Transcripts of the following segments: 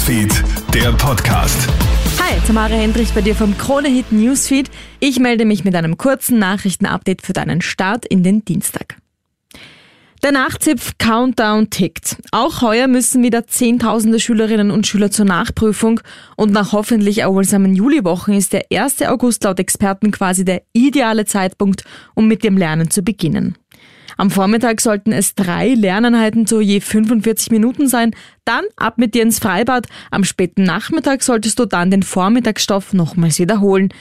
Newsfeed, der Podcast. Hi, Tamara Hendrich bei dir vom Krone-Hit Newsfeed. Ich melde mich mit einem kurzen Nachrichtenupdate für deinen Start in den Dienstag. Der Nachzipf-Countdown tickt. Auch heuer müssen wieder Zehntausende Schülerinnen und Schüler zur Nachprüfung und nach hoffentlich erholsamen Juliwochen ist der 1. August laut Experten quasi der ideale Zeitpunkt, um mit dem Lernen zu beginnen. Am Vormittag sollten es drei Lerneinheiten zu je 45 Minuten sein, dann ab mit dir ins Freibad. Am späten Nachmittag solltest du dann den Vormittagsstoff nochmals wiederholen.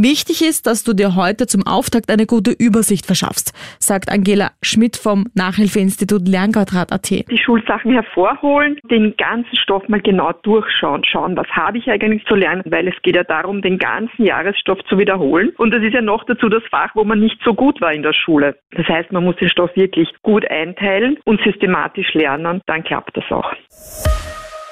Wichtig ist, dass du dir heute zum Auftakt eine gute Übersicht verschaffst, sagt Angela Schmidt vom Nachhilfeinstitut Lernquadrat.at. Die Schulsachen hervorholen, den ganzen Stoff mal genau durchschauen, schauen, was habe ich eigentlich zu lernen, weil es geht ja darum, den ganzen Jahresstoff zu wiederholen. Und das ist ja noch dazu das Fach, wo man nicht so gut war in der Schule. Das heißt, man muss den Stoff wirklich gut einteilen und systematisch lernen, dann klappt das auch.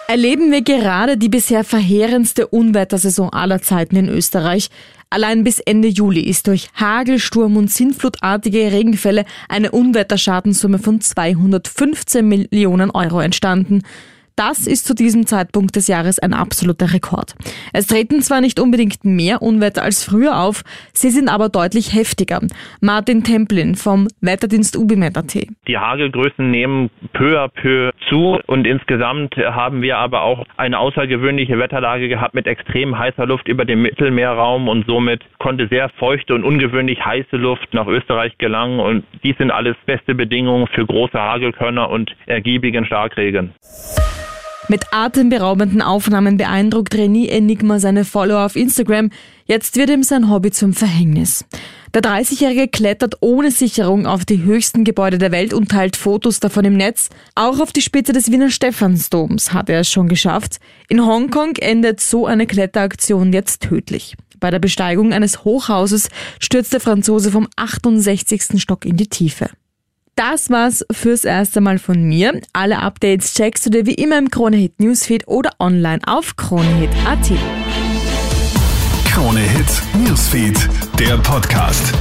Erleben wir gerade die bisher verheerendste Unwettersaison aller Zeiten in Österreich. Allein bis Ende Juli ist durch Hagel, Sturm und Sintflutartige Regenfälle eine Unwetterschadenssumme von 215 Millionen Euro entstanden. Das ist zu diesem Zeitpunkt des Jahres ein absoluter Rekord. Es treten zwar nicht unbedingt mehr Unwetter als früher auf, sie sind aber deutlich heftiger. Martin Templin vom Wetterdienst UBIMET.at. Die Hagelgrößen nehmen peu à peu zu und insgesamt haben wir aber auch eine außergewöhnliche Wetterlage gehabt mit extrem heißer Luft über dem Mittelmeerraum und somit konnte sehr feuchte und ungewöhnlich heiße Luft nach Österreich gelangen und dies sind alles beste Bedingungen für große Hagelkörner und ergiebigen Starkregen. Mit atemberaubenden Aufnahmen beeindruckt René Enigma seine Follower auf Instagram. Jetzt wird ihm sein Hobby zum Verhängnis. Der 30-Jährige klettert ohne Sicherung auf die höchsten Gebäude der Welt und teilt Fotos davon im Netz. Auch auf die Spitze des Wiener Stephansdoms hat er es schon geschafft. In Hongkong endet so eine Kletteraktion jetzt tödlich. Bei der Besteigung eines Hochhauses stürzt der Franzose vom 68. Stock in die Tiefe. Das war's fürs erste Mal von mir. Alle Updates checkst du dir wie immer im Kronehit Newsfeed oder online auf kronehit.at. Kronehit Newsfeed, der Podcast.